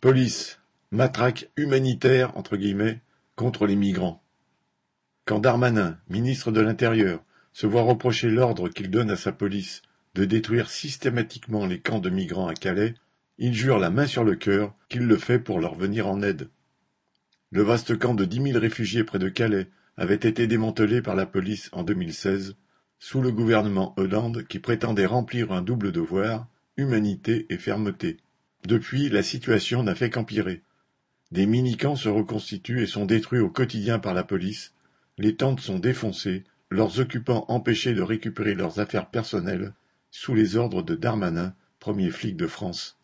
Police, matraque humanitaire entre guillemets contre les migrants. Quand Darmanin, ministre de l'Intérieur, se voit reprocher l'ordre qu'il donne à sa police de détruire systématiquement les camps de migrants à Calais, il jure la main sur le cœur qu'il le fait pour leur venir en aide. Le vaste camp de dix mille réfugiés près de Calais avait été démantelé par la police en 2016, sous le gouvernement Hollande qui prétendait remplir un double devoir, humanité et fermeté. Depuis, la situation n'a fait qu'empirer. Des mini-camps se reconstituent et sont détruits au quotidien par la police, les tentes sont défoncées, leurs occupants empêchés de récupérer leurs affaires personnelles, sous les ordres de Darmanin, premier flic de France.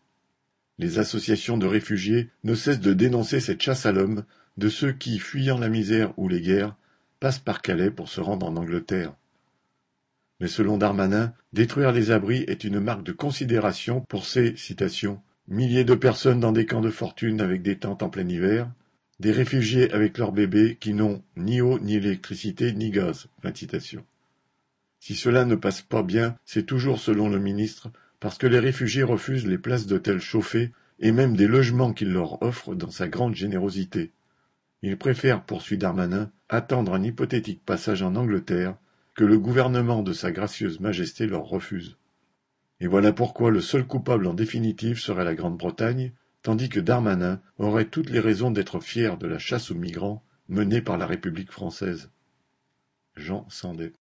Les associations de réfugiés ne cessent de dénoncer cette chasse à l'homme de ceux qui, fuyant la misère ou les guerres, passent par Calais pour se rendre en Angleterre. Mais selon Darmanin, détruire les abris est une marque de considération pour ces citation, milliers de personnes dans des camps de fortune avec des tentes en plein hiver, des réfugiés avec leurs bébés qui n'ont ni eau, ni électricité, ni gaz. Si cela ne passe pas bien, c'est toujours selon le ministre, parce que les réfugiés refusent les places d'hôtels chauffées et même des logements qu'il leur offre dans sa grande générosité. Il préfère, poursuit Darmanin, attendre un hypothétique passage en Angleterre que le gouvernement de sa gracieuse majesté leur refuse. Et voilà pourquoi le seul coupable en définitive serait la Grande-Bretagne, tandis que Darmanin aurait toutes les raisons d'être fier de la chasse aux migrants menée par la République française. Jean Sandé